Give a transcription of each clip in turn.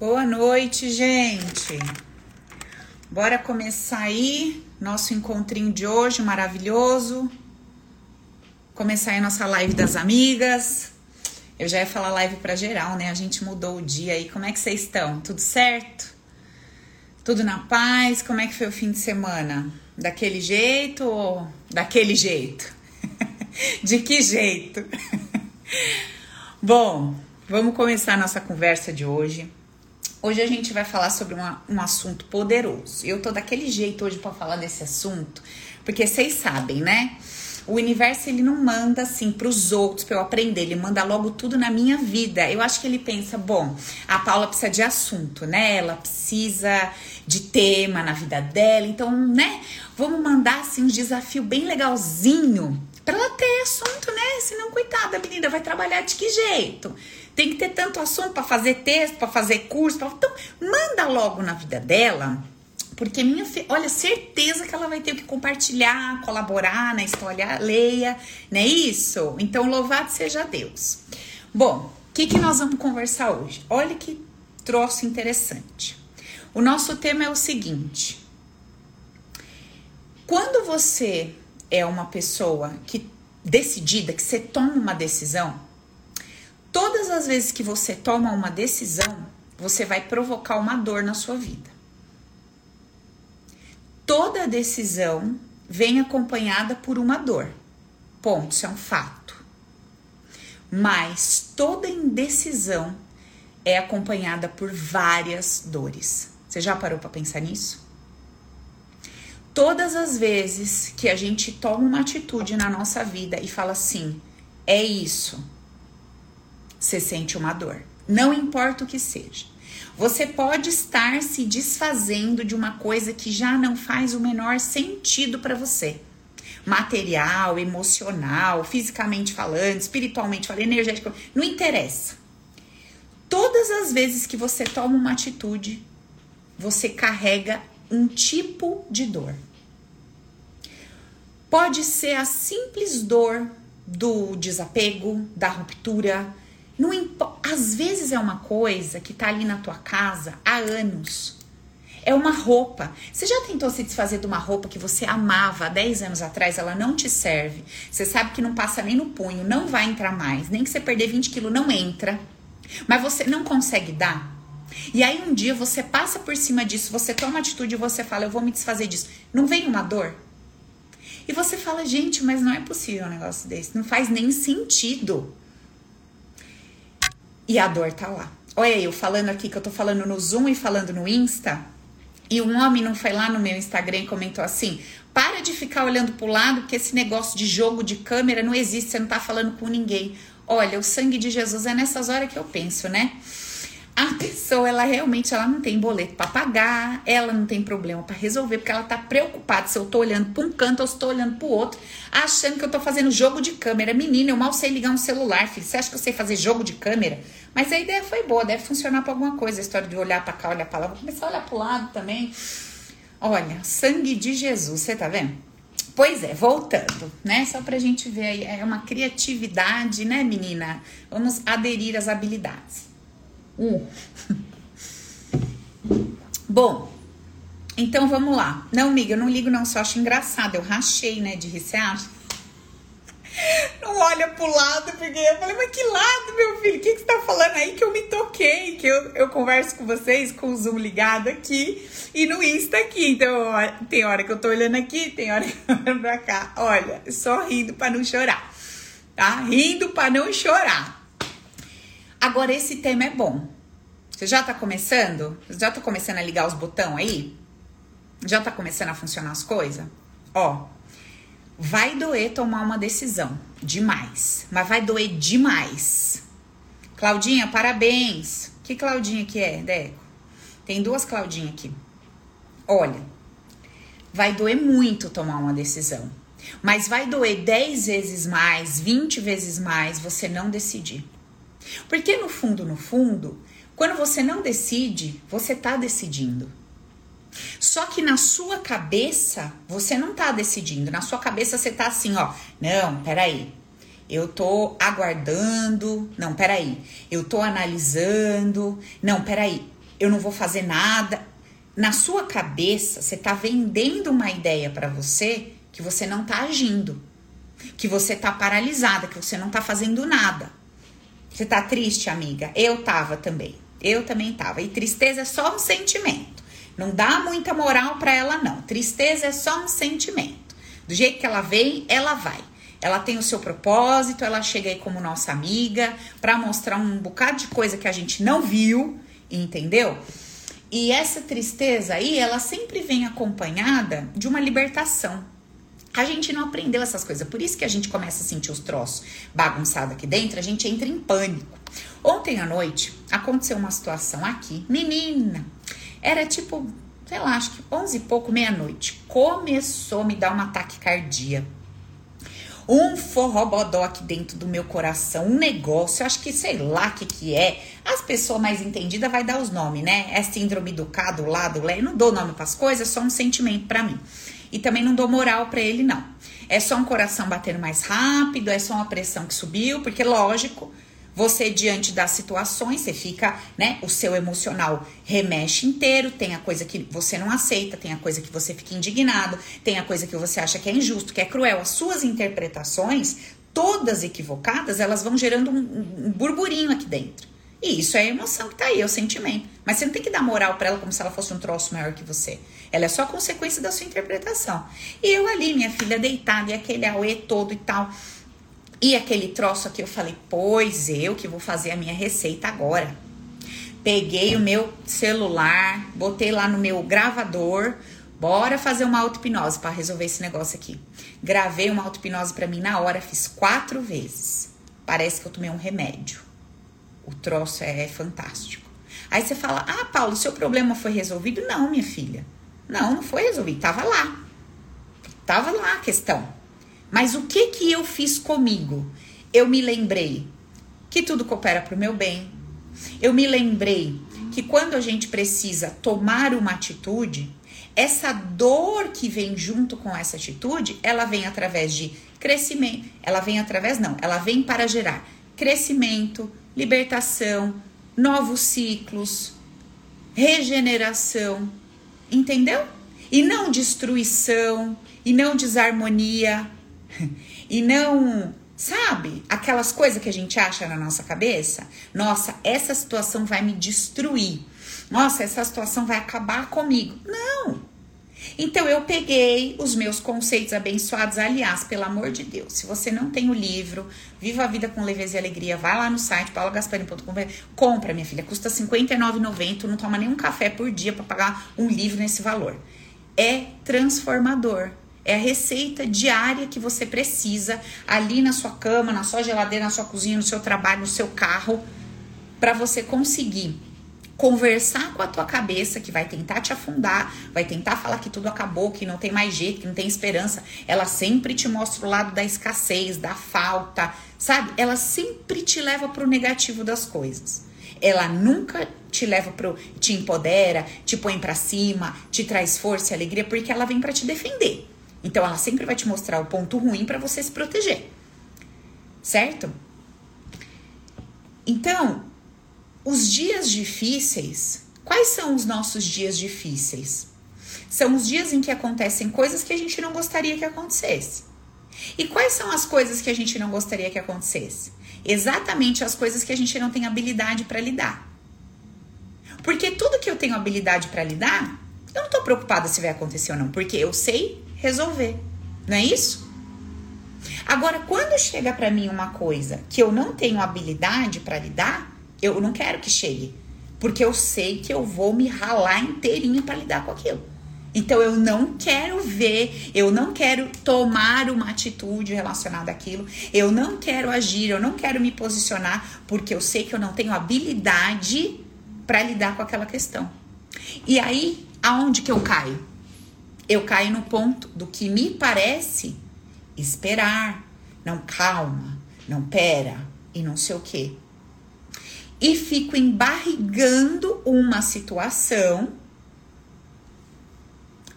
Boa noite, gente. Bora começar aí nosso encontrinho de hoje maravilhoso. Começar aí nossa live das amigas. Eu já ia falar live para geral, né? A gente mudou o dia aí. Como é que vocês estão? Tudo certo? Tudo na paz? Como é que foi o fim de semana? Daquele jeito ou daquele jeito? de que jeito? Bom, vamos começar a nossa conversa de hoje. Hoje a gente vai falar sobre uma, um assunto poderoso. Eu tô daquele jeito hoje para falar desse assunto, porque vocês sabem, né? O universo ele não manda assim para os outros para eu aprender, ele manda logo tudo na minha vida. Eu acho que ele pensa, bom, a Paula precisa de assunto, né? Ela precisa de tema na vida dela, então, né? Vamos mandar assim um desafio bem legalzinho para ela ter assunto, né? Senão, coitada, menina vai trabalhar de que jeito? Tem que ter tanto assunto para fazer texto, para fazer curso. Pra... Então, manda logo na vida dela. Porque minha olha, certeza que ela vai ter que compartilhar, colaborar na história, leia, não é isso? Então, louvado seja Deus. Bom, o que, que nós vamos conversar hoje? Olha que troço interessante. O nosso tema é o seguinte: quando você é uma pessoa que decidida, que você toma uma decisão, Todas as vezes que você toma uma decisão, você vai provocar uma dor na sua vida. Toda decisão vem acompanhada por uma dor. Ponto, isso é um fato. Mas toda indecisão é acompanhada por várias dores. Você já parou para pensar nisso? Todas as vezes que a gente toma uma atitude na nossa vida e fala assim: é isso, você sente uma dor. Não importa o que seja. Você pode estar se desfazendo de uma coisa que já não faz o menor sentido para você. Material, emocional, fisicamente falando, espiritualmente falando, energético, não interessa. Todas as vezes que você toma uma atitude, você carrega um tipo de dor. Pode ser a simples dor do desapego, da ruptura, não às vezes é uma coisa que tá ali na tua casa há anos. É uma roupa. Você já tentou se desfazer de uma roupa que você amava há 10 anos atrás? Ela não te serve. Você sabe que não passa nem no punho, não vai entrar mais. Nem que você perder 20 quilos, não entra. Mas você não consegue dar. E aí um dia você passa por cima disso, você toma atitude e você fala, eu vou me desfazer disso. Não vem uma dor? E você fala, gente, mas não é possível um negócio desse. Não faz nem sentido. E a dor tá lá. Olha eu falando aqui que eu tô falando no Zoom e falando no Insta. E um homem não foi lá no meu Instagram e comentou assim: para de ficar olhando pro lado, porque esse negócio de jogo de câmera não existe, você não tá falando com ninguém. Olha, o sangue de Jesus é nessas horas que eu penso, né? A pessoa ela realmente ela não tem boleto para pagar, ela não tem problema para resolver, porque ela tá preocupada se eu tô olhando para um canto ou se tô olhando para o outro, achando que eu tô fazendo jogo de câmera. Menina, eu mal sei ligar um celular, filho. Você acha que eu sei fazer jogo de câmera? Mas a ideia foi boa, deve funcionar para alguma coisa, a história de olhar para cá, olhar para lá, vou começar a olhar para o lado também. Olha, sangue de Jesus, você tá vendo? Pois é, voltando, né? Só pra gente ver aí, é uma criatividade, né, menina? Vamos aderir às habilidades. Hum. Bom, então vamos lá. Não, amiga, eu não ligo não, só acho engraçado. Eu rachei, né, de rir, você acha? Não olha pro lado, porque eu falei, mas que lado, meu filho? O que, que você tá falando aí que eu me toquei? Que eu, eu converso com vocês com o Zoom ligado aqui e no Insta aqui. Então, tem hora que eu tô olhando aqui, tem hora que eu olhando pra cá. Olha, só rindo pra não chorar, tá? Rindo pra não chorar. Agora, esse tema é bom. Você já tá começando? Já tá começando a ligar os botões aí? Já tá começando a funcionar as coisas? Ó, vai doer tomar uma decisão. Demais. Mas vai doer demais. Claudinha, parabéns. Que Claudinha que é, Deco? Tem duas Claudinhas aqui. Olha, vai doer muito tomar uma decisão. Mas vai doer 10 vezes mais, 20 vezes mais você não decidir. Porque no fundo, no fundo, quando você não decide, você tá decidindo. Só que na sua cabeça, você não tá decidindo. Na sua cabeça, você tá assim, ó. Não, peraí. Eu tô aguardando. Não, peraí. Eu tô analisando. Não, peraí. eu não vou fazer nada. Na sua cabeça, você tá vendendo uma ideia para você que você não tá agindo, que você tá paralisada, que você não tá fazendo nada. Você tá triste, amiga? Eu tava também. Eu também tava. E tristeza é só um sentimento. Não dá muita moral para ela não. Tristeza é só um sentimento. Do jeito que ela vem, ela vai. Ela tem o seu propósito, ela chega aí como nossa amiga para mostrar um bocado de coisa que a gente não viu, entendeu? E essa tristeza aí, ela sempre vem acompanhada de uma libertação. A gente não aprendeu essas coisas, por isso que a gente começa a sentir os troços bagunçados aqui dentro, a gente entra em pânico. Ontem à noite aconteceu uma situação aqui, menina, era tipo, sei lá, acho que 11 e pouco, meia-noite. Começou a me dar um ataque cardíaco um forrobodó aqui dentro do meu coração, um negócio, acho que sei lá o que que é. As pessoas mais entendidas vai dar os nomes, né? É síndrome do K, do lá, do Lé. Não dou nome para as coisas, é só um sentimento para mim. E também não dou moral para ele, não. É só um coração batendo mais rápido, é só uma pressão que subiu, porque lógico, você, diante das situações, você fica, né? O seu emocional remexe inteiro. Tem a coisa que você não aceita, tem a coisa que você fica indignado, tem a coisa que você acha que é injusto, que é cruel. As suas interpretações, todas equivocadas, elas vão gerando um, um burburinho aqui dentro. E isso é a emoção que tá aí, é o sentimento. Mas você não tem que dar moral para ela como se ela fosse um troço maior que você. Ela é só consequência da sua interpretação. E eu ali, minha filha deitada, e aquele auê todo e tal. E aquele troço aqui eu falei, pois eu que vou fazer a minha receita agora. Peguei o meu celular, botei lá no meu gravador, bora fazer uma auto-hipnose para resolver esse negócio aqui. Gravei uma auto-hipnose para mim na hora, fiz quatro vezes. Parece que eu tomei um remédio. O troço é fantástico. Aí você fala: Ah, Paulo, seu problema foi resolvido? Não, minha filha. Não, não foi resolvido. Tava lá. Tava lá a questão. Mas o que que eu fiz comigo? Eu me lembrei que tudo coopera para o meu bem. Eu me lembrei que quando a gente precisa tomar uma atitude, essa dor que vem junto com essa atitude, ela vem através de crescimento. Ela vem através, não, ela vem para gerar crescimento, libertação, novos ciclos, regeneração. Entendeu? E não destruição, e não desarmonia, e não, sabe, aquelas coisas que a gente acha na nossa cabeça. Nossa, essa situação vai me destruir. Nossa, essa situação vai acabar comigo. Não. Então eu peguei os meus conceitos abençoados, aliás, pelo amor de Deus, se você não tem o livro Viva a Vida com Leveza e Alegria, vai lá no site paulagasparini.com, compra, minha filha, custa R$ 59,90, não toma nenhum café por dia para pagar um livro nesse valor. É transformador. É a receita diária que você precisa ali na sua cama, na sua geladeira, na sua cozinha, no seu trabalho, no seu carro, para você conseguir conversar com a tua cabeça que vai tentar te afundar, vai tentar falar que tudo acabou, que não tem mais jeito, que não tem esperança. Ela sempre te mostra o lado da escassez, da falta, sabe? Ela sempre te leva para o negativo das coisas. Ela nunca te leva pro te empodera, te põe para cima, te traz força e alegria, porque ela vem para te defender. Então ela sempre vai te mostrar o ponto ruim para você se proteger. Certo? Então, os dias difíceis, quais são os nossos dias difíceis? São os dias em que acontecem coisas que a gente não gostaria que acontecesse. E quais são as coisas que a gente não gostaria que acontecesse? Exatamente as coisas que a gente não tem habilidade para lidar. Porque tudo que eu tenho habilidade para lidar, eu não tô preocupada se vai acontecer ou não, porque eu sei resolver. Não é isso? Agora, quando chega para mim uma coisa que eu não tenho habilidade para lidar, eu não quero que chegue, porque eu sei que eu vou me ralar inteirinho para lidar com aquilo. Então eu não quero ver, eu não quero tomar uma atitude relacionada àquilo, eu não quero agir, eu não quero me posicionar, porque eu sei que eu não tenho habilidade para lidar com aquela questão. E aí, aonde que eu caio? eu caio no ponto do que me parece esperar, não calma, não pera e não sei o que. E fico embarrigando uma situação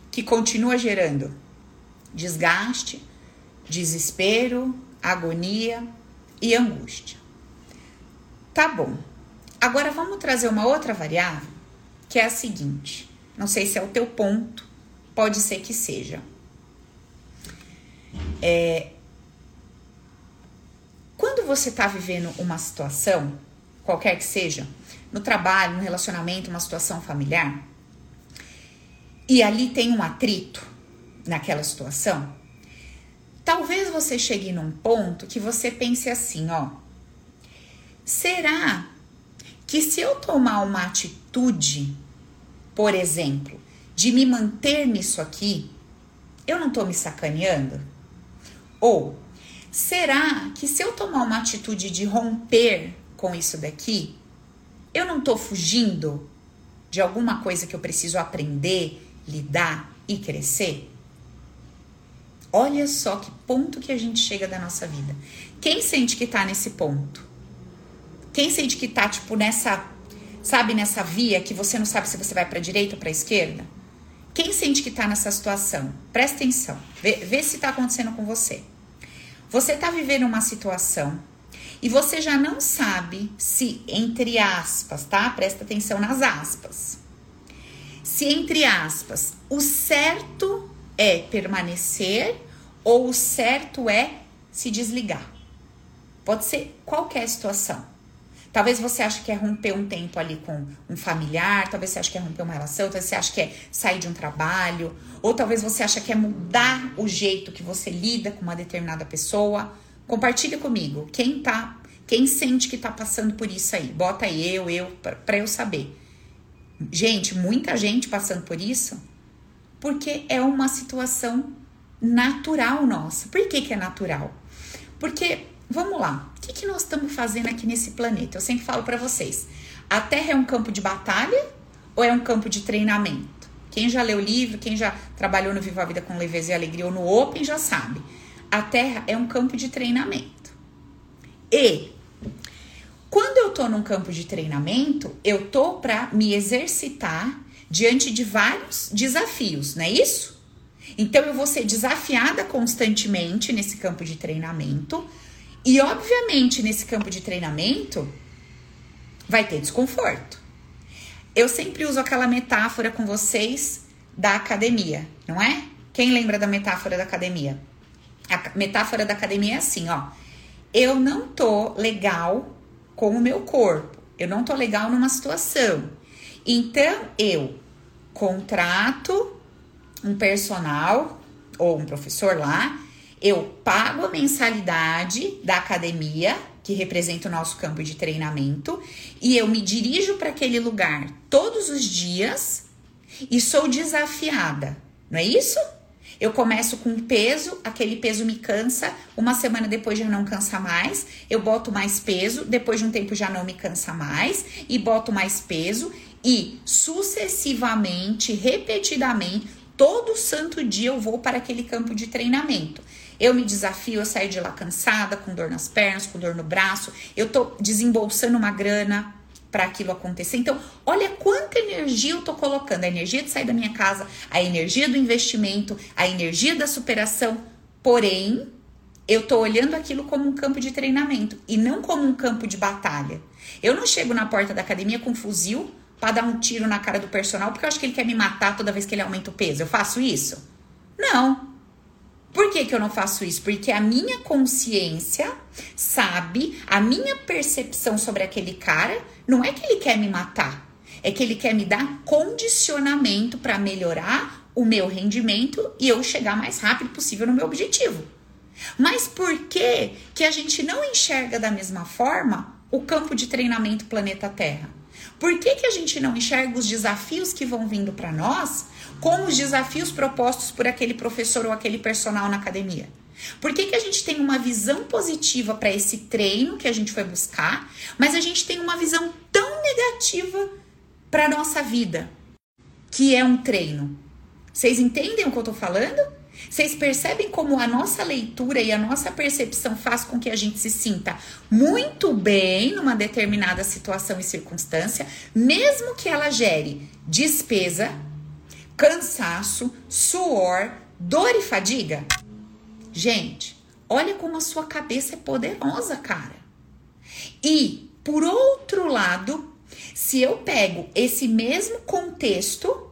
que continua gerando desgaste, desespero, agonia e angústia. Tá bom. Agora vamos trazer uma outra variável que é a seguinte: não sei se é o teu ponto, pode ser que seja. É, quando você está vivendo uma situação, qualquer que seja, no trabalho, no relacionamento, uma situação familiar, e ali tem um atrito naquela situação, talvez você chegue num ponto que você pense assim, ó, será que se eu tomar uma atitude, por exemplo, de me manter nisso aqui, eu não tô me sacaneando? Ou será que se eu tomar uma atitude de romper com isso daqui, eu não tô fugindo de alguma coisa que eu preciso aprender, lidar e crescer? Olha só que ponto que a gente chega da nossa vida. Quem sente que tá nesse ponto? Quem sente que tá, tipo, nessa, sabe, nessa via que você não sabe se você vai pra direita ou pra esquerda? Quem sente que tá nessa situação? Presta atenção, vê, vê se tá acontecendo com você. Você tá vivendo uma situação e você já não sabe se, entre aspas, tá? Presta atenção nas aspas. Se, entre aspas, o certo é permanecer ou o certo é se desligar. Pode ser qualquer situação. Talvez você ache que é romper um tempo ali com um familiar, talvez você ache que é romper uma relação, talvez você ache que é sair de um trabalho, ou talvez você ache que é mudar o jeito que você lida com uma determinada pessoa. Compartilha comigo. Quem tá, quem sente que tá passando por isso aí? Bota aí eu, eu, para eu saber. Gente, muita gente passando por isso, porque é uma situação natural nossa. Por que, que é natural? Porque vamos lá, o que, que nós estamos fazendo aqui nesse planeta? Eu sempre falo para vocês: a Terra é um campo de batalha ou é um campo de treinamento? Quem já leu o livro, quem já trabalhou no Viva a Vida com Leveza e Alegria ou no Open já sabe. A Terra é um campo de treinamento. E quando eu tô num campo de treinamento, eu tô para me exercitar diante de vários desafios, não é isso? Então eu vou ser desafiada constantemente nesse campo de treinamento e, obviamente, nesse campo de treinamento, vai ter desconforto. Eu sempre uso aquela metáfora com vocês da academia, não é? Quem lembra da metáfora da academia? A metáfora da academia é assim, ó. Eu não tô legal com o meu corpo. Eu não tô legal numa situação. Então, eu contrato um personal ou um professor lá eu pago a mensalidade da academia, que representa o nosso campo de treinamento, e eu me dirijo para aquele lugar todos os dias e sou desafiada, não é isso? Eu começo com peso, aquele peso me cansa, uma semana depois já não cansa mais, eu boto mais peso, depois de um tempo já não me cansa mais, e boto mais peso, e sucessivamente, repetidamente, todo santo dia eu vou para aquele campo de treinamento. Eu me desafio a sair de lá cansada, com dor nas pernas, com dor no braço. Eu tô desembolsando uma grana para aquilo acontecer. Então, olha quanta energia eu tô colocando, a energia de sair da minha casa, a energia do investimento, a energia da superação. Porém, eu tô olhando aquilo como um campo de treinamento e não como um campo de batalha. Eu não chego na porta da academia com fuzil para dar um tiro na cara do personal porque eu acho que ele quer me matar toda vez que ele aumenta o peso. Eu faço isso? Não. Por que, que eu não faço isso? Porque a minha consciência sabe, a minha percepção sobre aquele cara não é que ele quer me matar, é que ele quer me dar condicionamento para melhorar o meu rendimento e eu chegar mais rápido possível no meu objetivo. Mas por que que a gente não enxerga da mesma forma o campo de treinamento planeta Terra? Por que, que a gente não enxerga os desafios que vão vindo para nós com os desafios propostos por aquele professor ou aquele personal na academia? Por que, que a gente tem uma visão positiva para esse treino que a gente foi buscar, mas a gente tem uma visão tão negativa para nossa vida, que é um treino? Vocês entendem o que eu tô falando? Vocês percebem como a nossa leitura e a nossa percepção faz com que a gente se sinta muito bem numa determinada situação e circunstância, mesmo que ela gere despesa, cansaço, suor, dor e fadiga? Gente, olha como a sua cabeça é poderosa, cara. E, por outro lado, Se eu pego esse mesmo contexto,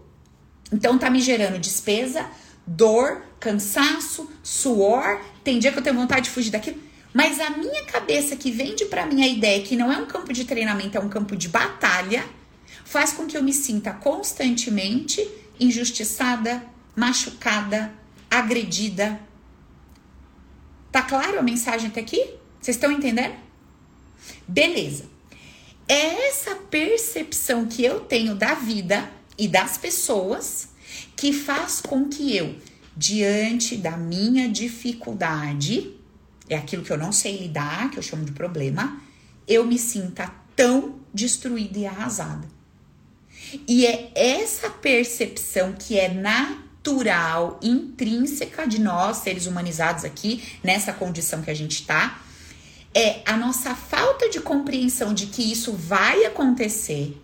então tá me gerando despesa, dor, cansaço, suor, tem dia que eu tenho vontade de fugir daquilo, mas a minha cabeça que vende para mim a ideia que não é um campo de treinamento, é um campo de batalha, faz com que eu me sinta constantemente injustiçada, machucada, agredida. Tá claro a mensagem até aqui? Vocês estão entendendo? Beleza. É essa percepção que eu tenho da vida e das pessoas que faz com que eu, diante da minha dificuldade, é aquilo que eu não sei lidar, que eu chamo de problema, eu me sinta tão destruída e arrasada. E é essa percepção que é natural, intrínseca de nós, seres humanizados aqui, nessa condição que a gente está, é a nossa falta de compreensão de que isso vai acontecer,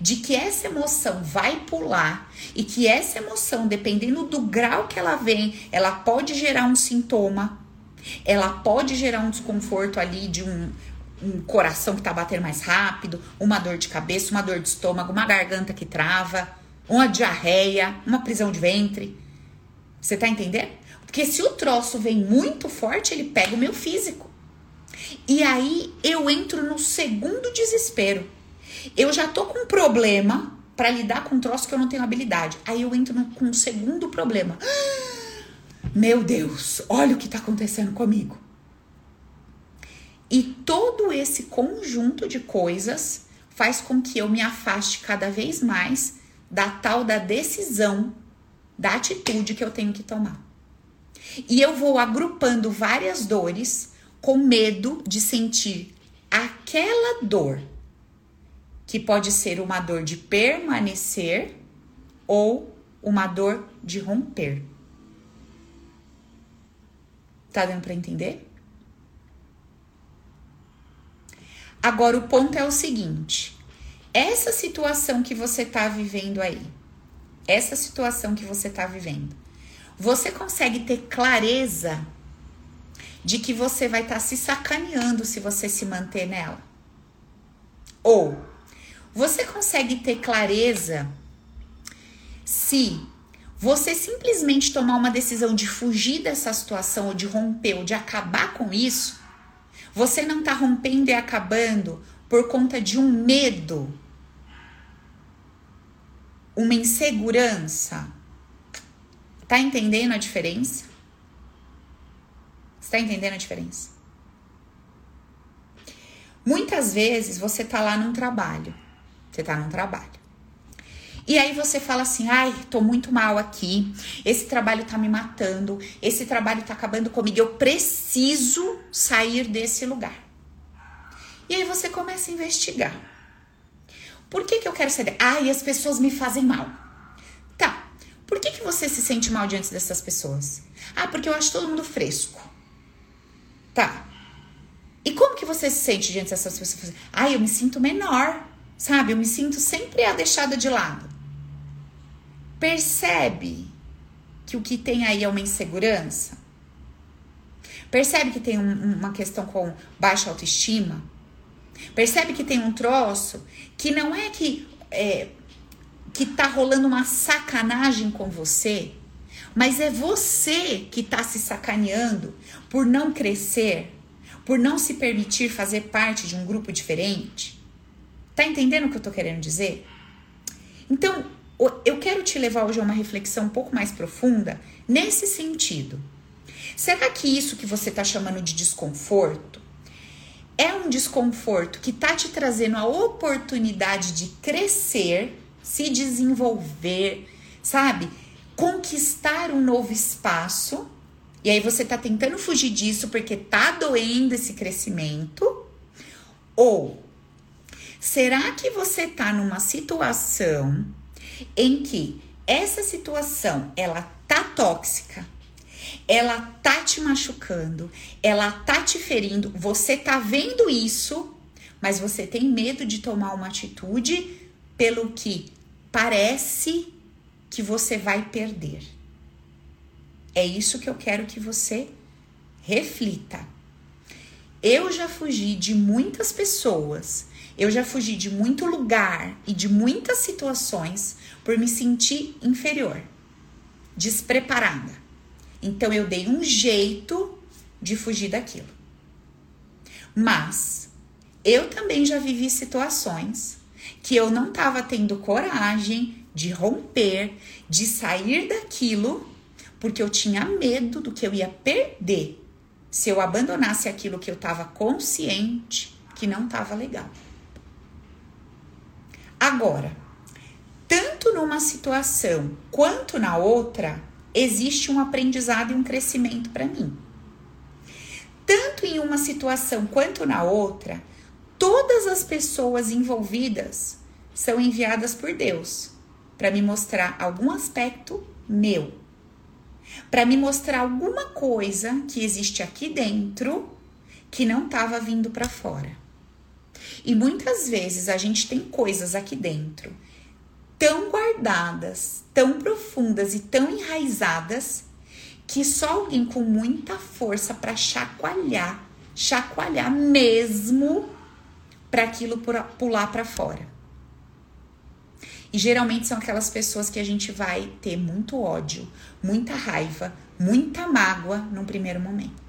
de que essa emoção vai pular e que essa emoção, dependendo do grau que ela vem, ela pode gerar um sintoma, ela pode gerar um desconforto ali de um, um coração que tá batendo mais rápido, uma dor de cabeça, uma dor de estômago, uma garganta que trava, uma diarreia, uma prisão de ventre. Você tá entendendo? Porque se o troço vem muito forte, ele pega o meu físico. E aí eu entro no segundo desespero. Eu já tô com um problema para lidar com um troço que eu não tenho habilidade. Aí eu entro no, com um segundo problema. Meu Deus, olha o que tá acontecendo comigo. E todo esse conjunto de coisas faz com que eu me afaste cada vez mais da tal da decisão, da atitude que eu tenho que tomar. E eu vou agrupando várias dores com medo de sentir aquela dor, que pode ser uma dor de permanecer ou uma dor de romper. Tá dando para entender? Agora o ponto é o seguinte: essa situação que você tá vivendo aí, essa situação que você tá vivendo, você consegue ter clareza de que você vai estar tá se sacaneando se você se manter nela? Ou você consegue ter clareza se você simplesmente tomar uma decisão de fugir dessa situação, ou de romper, ou de acabar com isso, você não está rompendo e acabando por conta de um medo, uma insegurança. Tá entendendo a diferença? Está entendendo a diferença? Muitas vezes você tá lá num trabalho. Você tá num trabalho. E aí você fala assim: "Ai, tô muito mal aqui. Esse trabalho tá me matando. Esse trabalho tá acabando comigo. Eu preciso sair desse lugar." E aí você começa a investigar. Por que que eu quero sair? Ai, as pessoas me fazem mal. Tá. Por que que você se sente mal diante dessas pessoas? Ah, porque eu acho todo mundo fresco. Tá. E como que você se sente diante dessas pessoas? Ah, eu me sinto menor, sabe? Eu me sinto sempre a deixada de lado. Percebe que o que tem aí é uma insegurança? Percebe que tem um, uma questão com baixa autoestima? Percebe que tem um troço que não é que é, que tá rolando uma sacanagem com você, mas é você que está se sacaneando por não crescer, por não se permitir fazer parte de um grupo diferente. Tá entendendo o que eu tô querendo dizer? Então, eu quero te levar hoje a uma reflexão um pouco mais profunda nesse sentido. Será que isso que você está chamando de desconforto é um desconforto que tá te trazendo a oportunidade de crescer, se desenvolver, sabe? conquistar um novo espaço. E aí você tá tentando fugir disso porque tá doendo esse crescimento? Ou será que você tá numa situação em que essa situação ela tá tóxica? Ela tá te machucando, ela tá te ferindo, você tá vendo isso, mas você tem medo de tomar uma atitude pelo que parece que você vai perder. É isso que eu quero que você reflita. Eu já fugi de muitas pessoas Eu já fugi de muito lugar e de muitas situações por me sentir inferior, despreparada. Então eu dei um jeito de fugir daquilo. Mas eu também já vivi situações que eu não estava tendo coragem de romper, de sair daquilo, porque eu tinha medo do que eu ia perder se eu abandonasse aquilo que eu estava consciente que não estava legal. Agora, tanto numa situação quanto na outra, existe um aprendizado e um crescimento para mim. Tanto em uma situação quanto na outra, todas as pessoas envolvidas são enviadas por Deus para me mostrar algum aspecto meu, para me mostrar alguma coisa que existe aqui dentro que não estava vindo para fora. E muitas vezes a gente tem coisas aqui dentro tão guardadas, tão profundas e tão enraizadas que só alguém com muita força para chacoalhar, chacoalhar mesmo para aquilo pular para fora. E geralmente são aquelas pessoas que a gente vai ter muito ódio, muita raiva, muita mágoa num primeiro momento.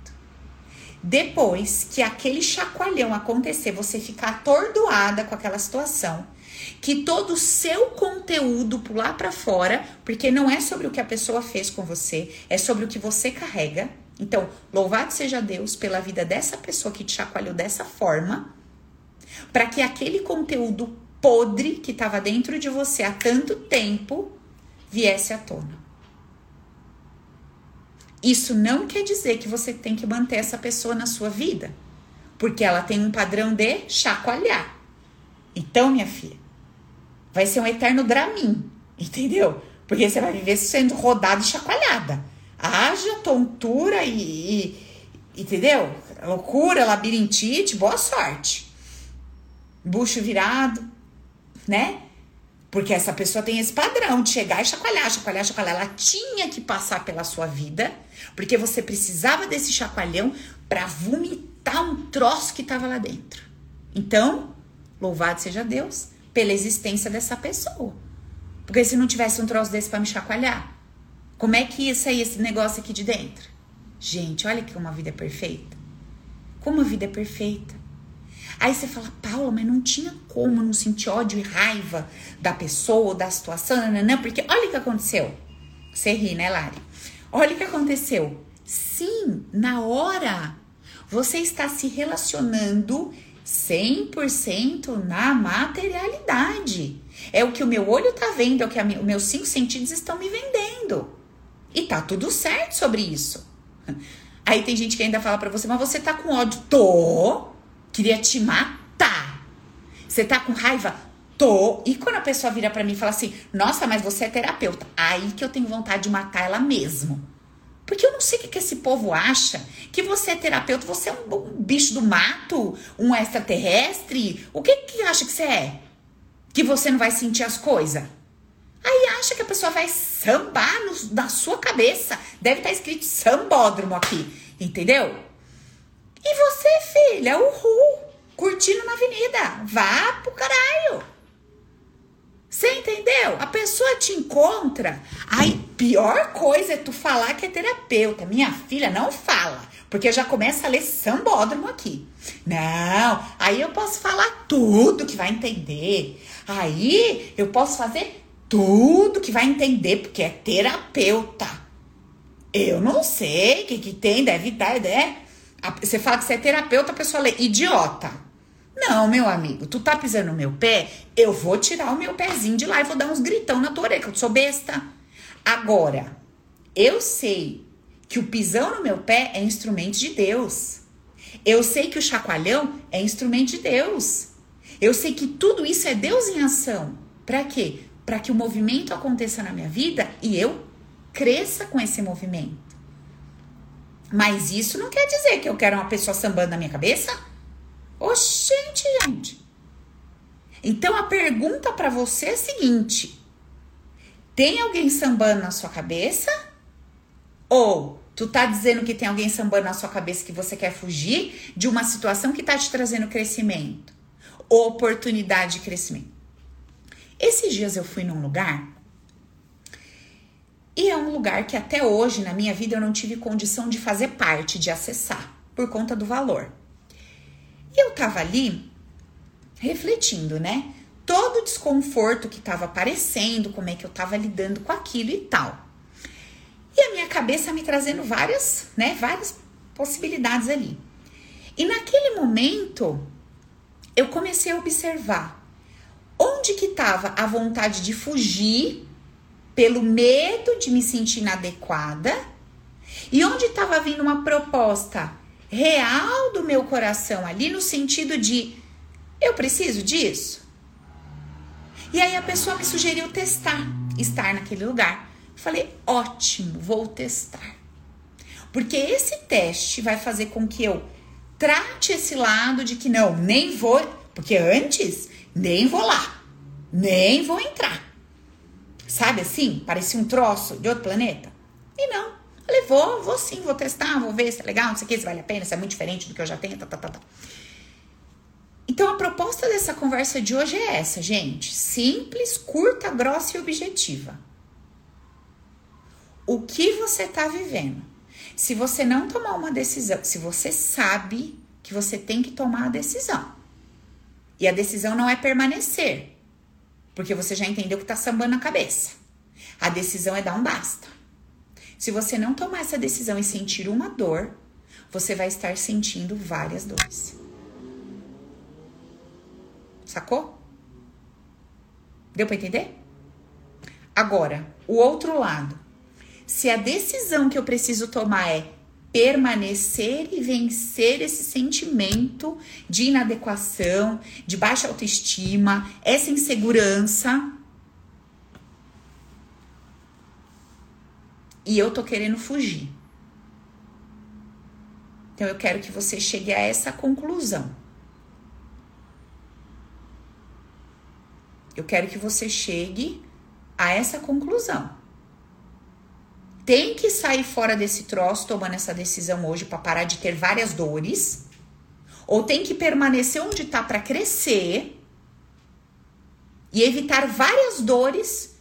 Depois que aquele chacoalhão acontecer, você ficar atordoada com aquela situação, que todo o seu conteúdo pular para fora, porque não é sobre o que a pessoa fez com você, é sobre o que você carrega. Então, louvado seja Deus pela vida dessa pessoa que te chacoalhou dessa forma para que aquele conteúdo podre que estava dentro de você há tanto tempo viesse à tona. Isso não quer dizer que você tem que manter essa pessoa na sua vida, porque ela tem um padrão de chacoalhar. Então, minha filha, vai ser um eterno dramin, entendeu? Porque você vai viver sendo rodada e chacoalhada. Haja tontura e, e entendeu? Loucura, labirintite, boa sorte bucho virado, né? Porque essa pessoa tem esse padrão de chegar e chacoalhar, chacoalhar, chacoalhar. Ela tinha que passar pela sua vida, porque você precisava desse chacoalhão para vomitar um troço que estava lá dentro. Então, louvado seja Deus pela existência dessa pessoa. Porque se não tivesse um troço desse para me chacoalhar, como é que ia sair esse negócio aqui de dentro? Gente, olha que uma vida é perfeita. Como a vida é perfeita. Aí você fala, Paula, mas não tinha como não sentir ódio e raiva da pessoa, da situação, não, porque olha o que aconteceu. Você ri, né, Lari? Olha o que aconteceu. Sim, na hora você está se relacionando 100% na materialidade. É o que o meu olho tá vendo, é o que os meus cinco sentidos estão me vendendo. E tá tudo certo sobre isso. Aí tem gente que ainda fala para você, mas você tá com ódio. Tô. Queria te matar. Você tá com raiva? Tô. E quando a pessoa vira para mim e fala assim: Nossa, mas você é terapeuta. Aí que eu tenho vontade de matar ela mesmo. Porque eu não sei o que, que esse povo acha. Que você é terapeuta, você é um, bicho do mato, um extraterrestre. O que que acha que você é? Que você não vai sentir as coisas? Aí acha que a pessoa vai sambar no, na sua cabeça. Deve estar tá escrito sambódromo aqui, entendeu? E você, filha, uhul, curtindo na avenida. Vá pro caralho. Você entendeu? A pessoa te encontra. Aí, pior coisa é tu falar que é terapeuta. Minha filha, não fala. Porque já começa a ler sambódromo aqui. Não, aí eu posso falar tudo que vai entender. Aí eu posso fazer tudo que vai entender, porque é terapeuta. Eu não sei o que, que tem, deve dar, né? Você fala que você é terapeuta, a pessoa lê idiota. Não, meu amigo, tu tá pisando no meu pé, eu vou tirar o meu pezinho de lá e vou dar uns gritão na tua orelha, que eu sou besta. Agora, eu sei que o pisão no meu pé é instrumento de Deus. Eu sei que o chacoalhão é instrumento de Deus. Eu sei que tudo isso é Deus em ação. Para quê? Para que o movimento aconteça na minha vida e eu cresça com esse movimento. Mas isso não quer dizer que eu quero uma pessoa sambando na minha cabeça. Oxente, gente. Então a pergunta para você é a seguinte: tem alguém sambando na sua cabeça? Ou tu tá dizendo que tem alguém sambando na sua cabeça que você quer fugir de uma situação que tá te trazendo crescimento? oportunidade de crescimento. Esses dias eu fui num lugar e é um lugar que até hoje na minha vida eu não tive condição de fazer parte, de acessar, por conta do valor. E eu tava ali refletindo, né? Todo o desconforto que tava aparecendo, como é que eu tava lidando com aquilo e tal. E a minha cabeça me trazendo várias, né, várias possibilidades ali. E naquele momento, eu comecei a observar onde que estava a vontade de fugir pelo medo de me sentir inadequada e onde estava vindo uma proposta real do meu coração ali no sentido de eu preciso disso. E aí a pessoa me sugeriu testar, estar naquele lugar. Falei, ótimo, vou testar. Porque esse teste vai fazer com que eu trate esse lado de que não, nem vou, porque antes nem vou lá, nem vou entrar. Sabe assim? Parecia um troço de outro planeta. E não. Falei, vou, vou sim, vou testar, vou ver se é legal, não sei o que, se vale a pena, se é muito diferente do que eu já tenho, tá, tá, tá, tá. Então a proposta dessa conversa de hoje é essa, gente. Simples, curta, grossa e objetiva. O que você tá vivendo? Se você não tomar uma decisão, se você sabe que você tem que tomar a decisão, e a decisão não é permanecer, porque você já entendeu que tá sambando a cabeça. A decisão é dar um basta. Se você não tomar essa decisão e sentir uma dor, você vai estar sentindo várias dores. Sacou? Deu para entender? Agora, o outro lado. Se a decisão que eu preciso tomar é permanecer e vencer esse sentimento de inadequação, de baixa autoestima, essa insegurança. E eu tô querendo fugir. Então eu quero que você chegue a essa conclusão. Eu quero que você chegue a essa conclusão tem que sair fora desse troço tomando essa decisão hoje para parar de ter várias dores, ou tem que permanecer onde tá para crescer e evitar várias dores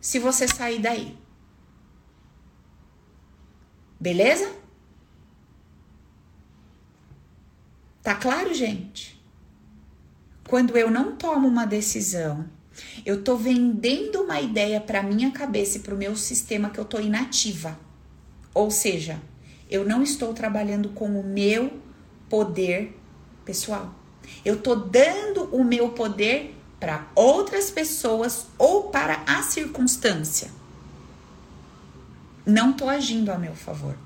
se você sair daí. Beleza? Tá claro, gente? Quando eu não tomo uma decisão eu tô vendendo uma ideia para minha cabeça e para o meu sistema que eu tô inativa. Ou seja, eu não estou trabalhando com o meu poder pessoal. Eu tô dando o meu poder para outras pessoas ou para a circunstância. Não tô agindo a meu favor.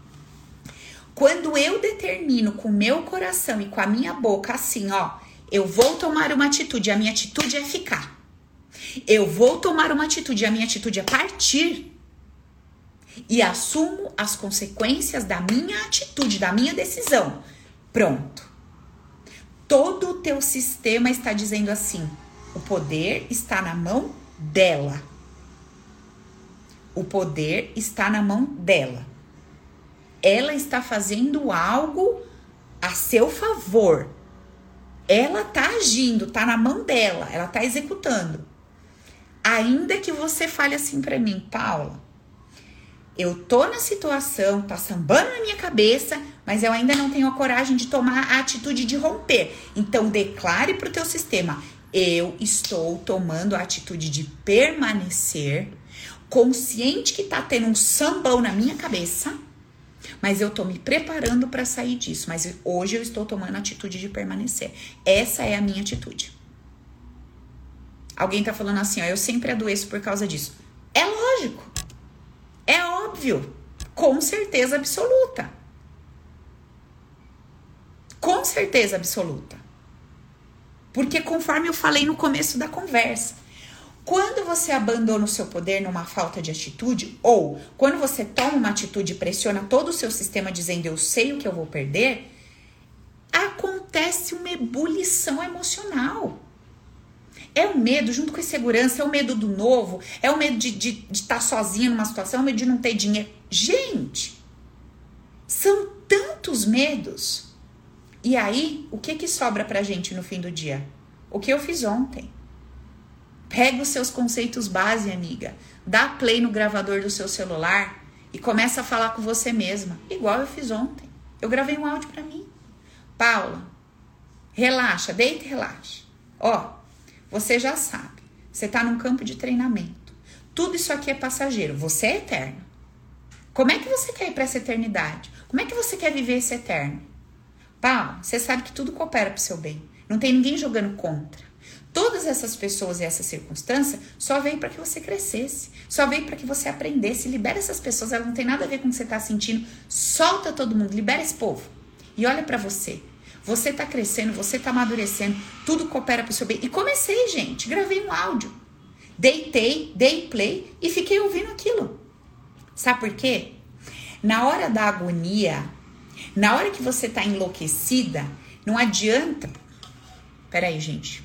Quando eu determino com o meu coração e com a minha boca assim, ó, eu vou tomar uma atitude, a minha atitude é ficar. Eu vou tomar uma atitude, a minha atitude é partir e assumo as consequências da minha atitude, da minha decisão. Pronto. Todo o teu sistema está dizendo assim: o poder está na mão dela. O poder está na mão dela. Ela está fazendo algo a seu favor. Ela está agindo, está na mão dela, ela está executando. Ainda que você fale assim para mim, Paula, eu tô na situação, tá sambando na minha cabeça, mas eu ainda não tenho a coragem de tomar a atitude de romper. Então declare pro teu sistema: eu estou tomando a atitude de permanecer, consciente que tá tendo um sambão na minha cabeça, mas eu tô me preparando para sair disso, mas hoje eu estou tomando a atitude de permanecer. Essa é a minha atitude. Alguém tá falando assim, ó, eu sempre adoeço por causa disso. É lógico. É óbvio. Com certeza absoluta. Com certeza absoluta. Porque conforme eu falei no começo da conversa, quando você abandona o seu poder numa falta de atitude, ou quando você toma uma atitude e pressiona todo o seu sistema dizendo eu sei o que eu vou perder, acontece uma ebulição emocional. É o medo, junto com a insegurança, é o medo do novo, é o medo de estar tá sozinha numa situação, é o medo de não ter dinheiro. Gente, são tantos medos. E aí, o que que sobra pra gente no fim do dia? o que eu fiz ontem. Pega os seus conceitos base, amiga. Dá play no gravador do seu celular e começa a falar com você mesma, igual eu fiz ontem. Eu gravei um áudio para mim. Paula, relaxa, deita e relaxa. Ó, você já sabe. Você tá num campo de treinamento. Tudo isso aqui é passageiro. Você é eterno. Como é que você quer ir para essa eternidade? Como é que você quer viver esse eterno? Paula, você sabe que tudo coopera para o seu bem. Não tem ninguém jogando contra. Todas essas pessoas e essa circunstância só veio para que você crescesse, só veio para que você aprendesse. Libera essas pessoas, elas não tem nada a ver com o que você está sentindo. Solta todo mundo, libera esse povo. E olha para você. Você está crescendo, você está amadurecendo, tudo coopera para o seu bem. E comecei, gente, gravei um áudio. Deitei, dei play e fiquei ouvindo aquilo. Sabe por quê? Na hora da agonia, na hora que você está enlouquecida, não adianta. Peraí, gente.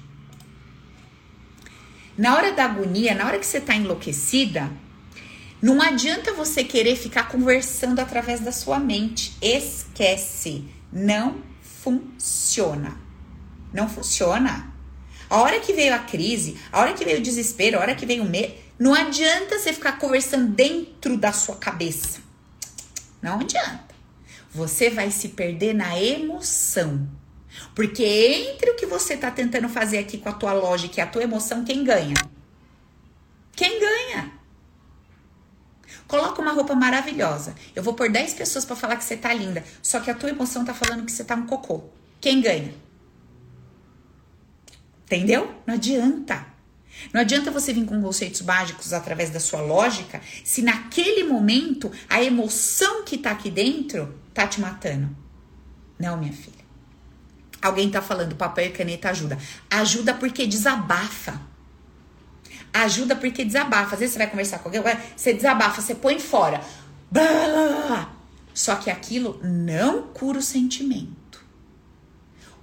Na hora da agonia, na hora que você está enlouquecida, não adianta você querer ficar conversando através da sua mente. Esquece. Não funciona. Não funciona. A hora que veio a crise, a hora que veio o desespero, a hora que veio o medo, não adianta você ficar conversando dentro da sua cabeça. Não adianta você vai se perder na emoção. Porque entre o que você tá tentando fazer aqui com a tua lógica e a tua emoção, quem ganha? Quem ganha? Coloca uma roupa maravilhosa. Eu vou pôr 10 pessoas para falar que você tá linda. Só que a tua emoção tá falando que você tá um cocô. Quem ganha? Entendeu? Não adianta. Não adianta você vir com conceitos mágicos através da sua lógica, se naquele momento a emoção que tá aqui dentro tá te matando. Não, minha filha. Alguém tá falando papel e caneta ajuda. Ajuda porque desabafa. Ajuda porque desabafa. Às vezes você vai conversar com alguém, você desabafa, você põe fora. Só que aquilo não cura o sentimento.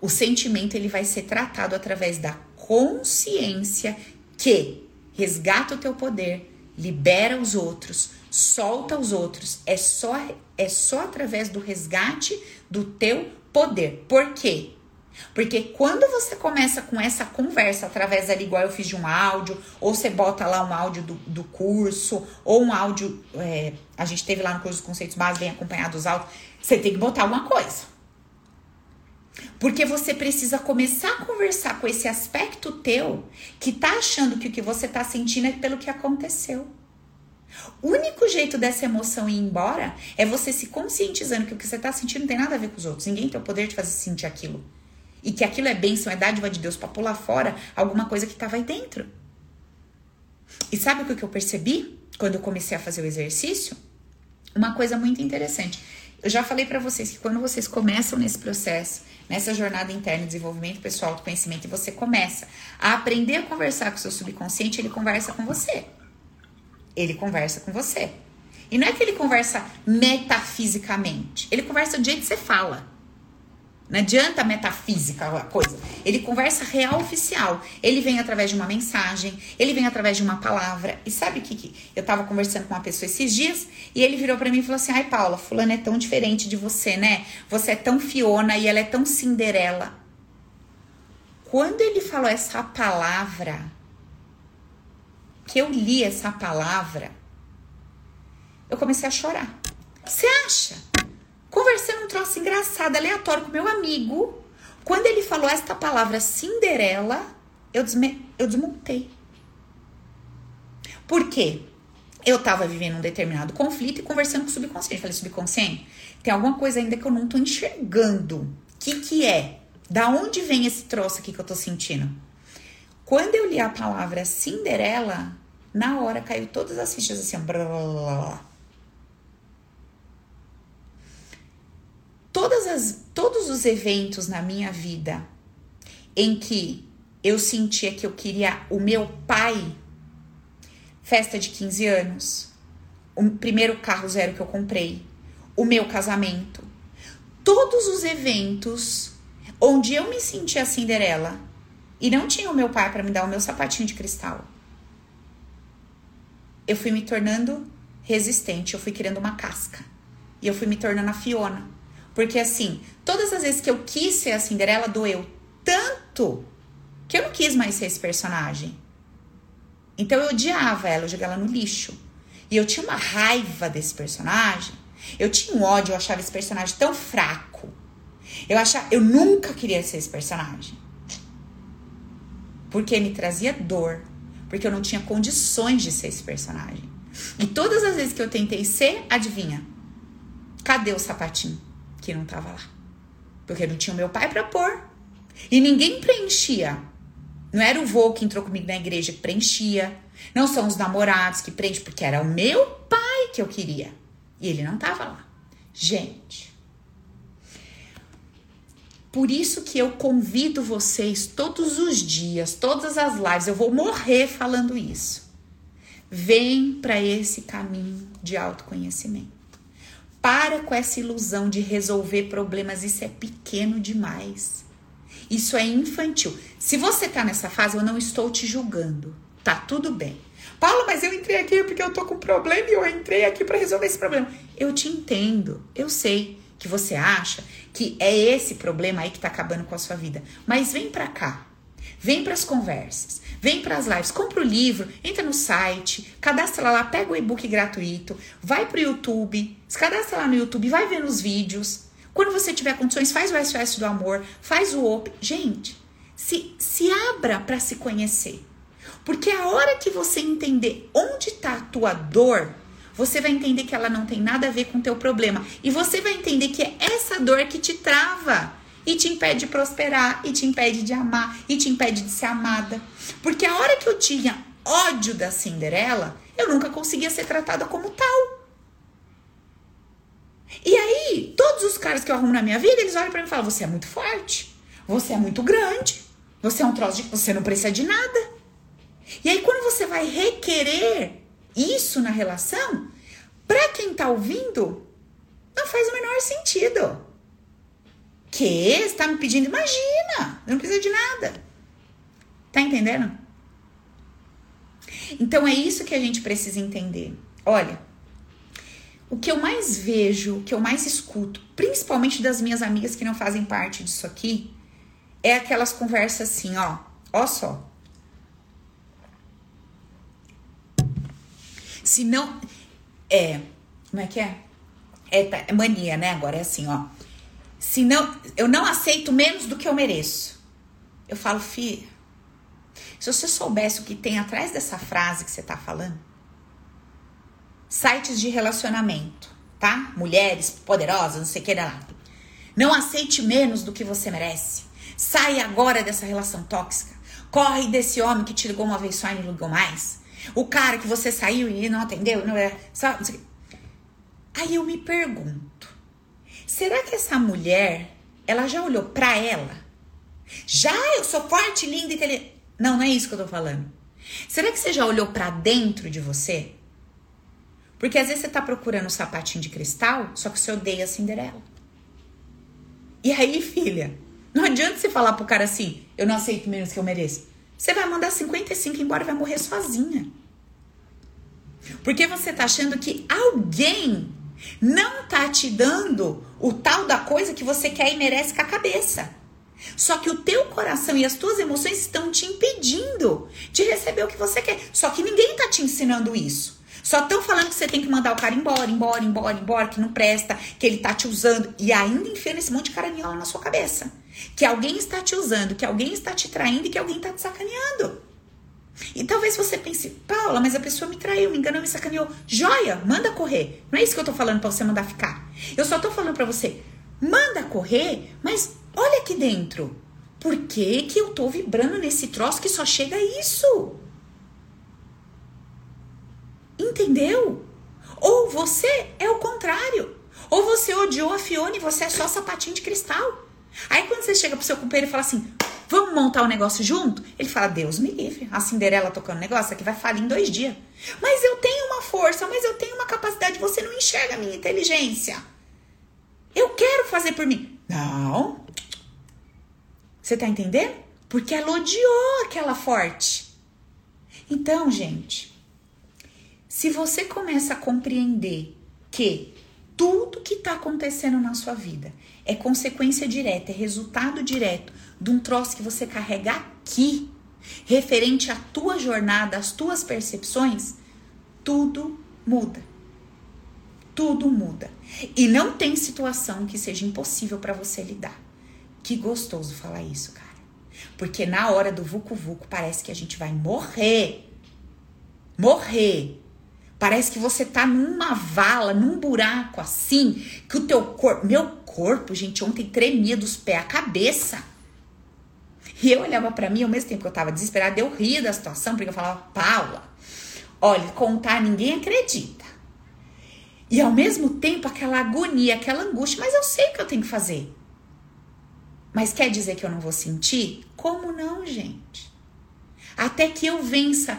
O sentimento ele vai ser tratado através da consciência que resgata o teu poder, libera os outros, solta os outros. É só é só através do resgate do teu poder. Por quê? Porque quando você começa com essa conversa através ali, igual eu fiz de um áudio, ou você bota lá um áudio do, do curso, ou um áudio, é, a gente teve lá no curso dos conceitos básicos, bem acompanhado dos áudios, você tem que botar alguma coisa. Porque você precisa começar a conversar com esse aspecto teu que tá achando que o que você tá sentindo é pelo que aconteceu. O único jeito dessa emoção ir embora é você se conscientizando que o que você tá sentindo não tem nada a ver com os outros. Ninguém tem o poder de fazer sentir aquilo. E que aquilo é bênção, é dádiva de Deus para pular fora alguma coisa que tava aí dentro. E sabe o que eu percebi quando eu comecei a fazer o exercício? Uma coisa muito interessante. Eu já falei para vocês que quando vocês começam nesse processo nessa jornada interna de desenvolvimento pessoal, do conhecimento, e você começa a aprender a conversar com o seu subconsciente, ele conversa com você. Ele conversa com você. E não é que ele conversa metafisicamente, ele conversa do jeito que você fala. Não adianta metafísica a coisa. Ele conversa real oficial. Ele vem através de uma mensagem, ele vem através de uma palavra. E sabe o que, que eu tava conversando com uma pessoa esses dias e ele virou para mim e falou assim: "Ai, Paula, fulano é tão diferente de você, né? Você é tão Fiona e ela é tão Cinderela". Quando ele falou essa palavra, que eu li essa palavra, eu comecei a chorar. Você acha? Conversando um troço engraçado, aleatório com meu amigo. Quando ele falou esta palavra Cinderela, eu, desme eu desmontei. Por quê? Eu tava vivendo um determinado conflito e conversando com o subconsciente. Falei, subconsciente, tem alguma coisa ainda que eu não tô enxergando. O que que é? Da onde vem esse troço aqui que eu tô sentindo? Quando eu li a palavra Cinderela, na hora caiu todas as fichas assim, blá, blá, blá. Todas as, todos os eventos na minha vida em que eu sentia que eu queria o meu pai, festa de 15 anos, o primeiro carro zero que eu comprei, o meu casamento, todos os eventos onde eu me sentia Cinderela e não tinha o meu pai para me dar o meu sapatinho de cristal. Eu fui me tornando resistente, eu fui criando uma casca. E eu fui me tornando a Fiona. Porque assim, todas as vezes que eu quis ser a Cinderela, doeu tanto que eu não quis mais ser esse personagem. Então eu odiava ela, eu jogava ela no lixo. E eu tinha uma raiva desse personagem. Eu tinha um ódio, eu achava esse personagem tão fraco. Eu achava, eu nunca queria ser esse personagem. Porque me trazia dor, porque eu não tinha condições de ser esse personagem. E todas as vezes que eu tentei ser, adivinha? Cadê o sapatinho que não tava lá? Porque não tinha o meu pai para pôr. E ninguém preenchia. Não era o vô que entrou comigo na igreja que preenchia. Não são os namorados que preenchem, porque era o meu pai que eu queria. E ele não tava lá. Gente. Por isso que eu convido vocês todos os dias, todas as lives, eu vou morrer falando isso. Vem para esse caminho de autoconhecimento. Para com essa ilusão de resolver problemas, isso é pequeno demais. Isso é infantil. Se você tá nessa fase, eu não estou te julgando. Tá tudo bem. Paulo, mas eu entrei aqui porque eu tô com problema e eu entrei aqui para resolver esse problema. Eu te entendo. Eu sei que você acha que é esse problema aí que tá acabando com a sua vida. Mas vem para cá. Vem para as conversas. Vem para as lives, compra o livro, entra no site, cadastra lá, pega o e-book gratuito, vai pro YouTube, se cadastra lá no YouTube, vai ver nos vídeos. Quando você tiver condições, faz o SOS do amor, faz o OP. Gente, se, se abra para se conhecer. Porque a hora que você entender onde está a tua dor, você vai entender que ela não tem nada a ver com o teu problema. E você vai entender que é essa dor que te trava e te impede de prosperar, e te impede de amar, e te impede de ser amada. Porque a hora que eu tinha ódio da Cinderela, eu nunca conseguia ser tratada como tal. E aí, todos os caras que eu arrumo na minha vida, eles olham para mim e falam: Você é muito forte, você é muito grande, você é um troço de. Você não precisa de nada. E aí, quando você vai requerer isso na relação, para quem tá ouvindo, não faz o menor sentido. Que? Você tá me pedindo? Imagina! Eu não precisa de nada. Tá entendendo? Então é isso que a gente precisa entender. Olha, o que eu mais vejo, o que eu mais escuto, principalmente das minhas amigas que não fazem parte disso aqui, é aquelas conversas assim, ó. Ó só. Se não. É. Como é que é? É, tá, é mania, né? Agora é assim, ó se não, eu não aceito menos do que eu mereço. Eu falo, filha, se você soubesse o que tem atrás dessa frase que você tá falando, sites de relacionamento, tá? Mulheres poderosas, não sei o que lá. Não aceite menos do que você merece. Sai agora dessa relação tóxica. Corre desse homem que te ligou uma vez só e não ligou mais. O cara que você saiu e não atendeu, não é. Sabe? Aí eu me pergunto Será que essa mulher, ela já olhou para ela? Já eu sou forte, linda, inteligente. Não, não é isso que eu tô falando. Será que você já olhou para dentro de você? Porque às vezes você tá procurando um sapatinho de cristal, só que você odeia a Cinderela. E aí, filha, não adianta você falar pro cara assim, eu não aceito menos que eu mereço. Você vai mandar 55 embora e vai morrer sozinha. Porque você tá achando que alguém não tá te dando o tal da coisa que você quer e merece com a cabeça. Só que o teu coração e as tuas emoções estão te impedindo de receber o que você quer. Só que ninguém tá te ensinando isso. Só estão falando que você tem que mandar o cara embora, embora, embora, embora, que não presta, que ele tá te usando. E ainda enfiando esse monte de caranhola na sua cabeça. Que alguém está te usando, que alguém está te traindo e que alguém está te sacaneando. E talvez você pense, Paula, mas a pessoa me traiu, me enganou, me sacaneou. Joia, manda correr. Não é isso que eu tô falando pra você mandar ficar. Eu só tô falando pra você, manda correr, mas olha aqui dentro. Por que, que eu tô vibrando nesse troço que só chega a isso? Entendeu? Ou você é o contrário. Ou você odiou a Fiona e você é só sapatinho de cristal. Aí quando você chega pro seu companheiro e fala assim: Vamos montar o um negócio junto? Ele fala: Deus me livre. A Cinderela tocando negócio aqui vai falir em dois dias. Mas eu tenho uma força, mas eu tenho uma capacidade. Você não enxerga a minha inteligência. Eu quero fazer por mim. Não. Você tá entendendo? Porque ela odiou aquela forte. Então, gente, se você começa a compreender que tudo que está acontecendo na sua vida é consequência direta, é resultado direto de um troço que você carrega aqui, referente à tua jornada, às tuas percepções, tudo muda. Tudo muda. E não tem situação que seja impossível para você lidar. Que gostoso falar isso, cara. Porque na hora do vucu vucu parece que a gente vai morrer. Morrer. Parece que você tá numa vala, num buraco assim, que o teu corpo, meu corpo, gente, ontem tremia dos pés à cabeça. E eu olhava para mim, ao mesmo tempo que eu tava desesperada, eu ria da situação, porque eu falava, Paula, olha, contar ninguém acredita. E ao mesmo tempo, aquela agonia, aquela angústia, mas eu sei o que eu tenho que fazer. Mas quer dizer que eu não vou sentir? Como não, gente? Até que eu vença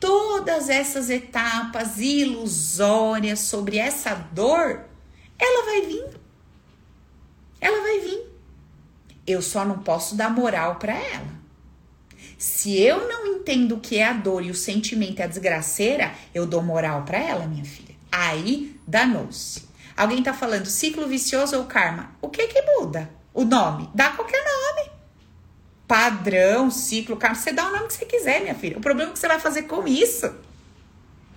todas essas etapas ilusórias sobre essa dor, ela vai vir. Ela vai vir. Eu só não posso dar moral para ela. Se eu não entendo o que é a dor e o sentimento é a desgraceira, eu dou moral para ela, minha filha. Aí danou-se. Alguém tá falando ciclo vicioso ou karma? O que que muda? O nome? Dá qualquer nome padrão, ciclo, karma. Você dá o nome que você quiser, minha filha. O problema é que você vai fazer com isso.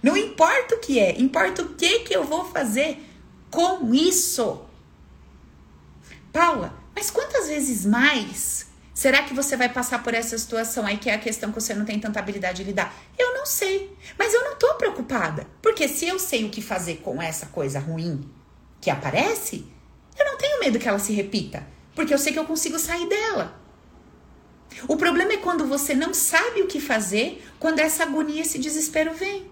Não importa o que é, importa o que, que eu vou fazer com isso. Paula, mas quantas vezes mais será que você vai passar por essa situação aí que é a questão que você não tem tanta habilidade de lidar? Eu não sei, mas eu não tô preocupada. Porque se eu sei o que fazer com essa coisa ruim que aparece, eu não tenho medo que ela se repita. Porque eu sei que eu consigo sair dela. O problema é quando você não sabe o que fazer, quando essa agonia, esse desespero vem.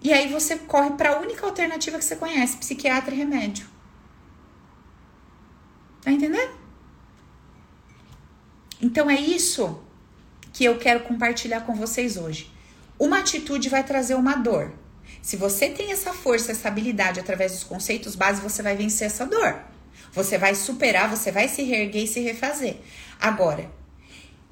E aí você corre para a única alternativa que você conhece, psiquiatra e remédio. Tá entendendo? Então é isso que eu quero compartilhar com vocês hoje. Uma atitude vai trazer uma dor. Se você tem essa força, essa habilidade através dos conceitos básicos, você vai vencer essa dor. Você vai superar, você vai se reerguer e se refazer. Agora,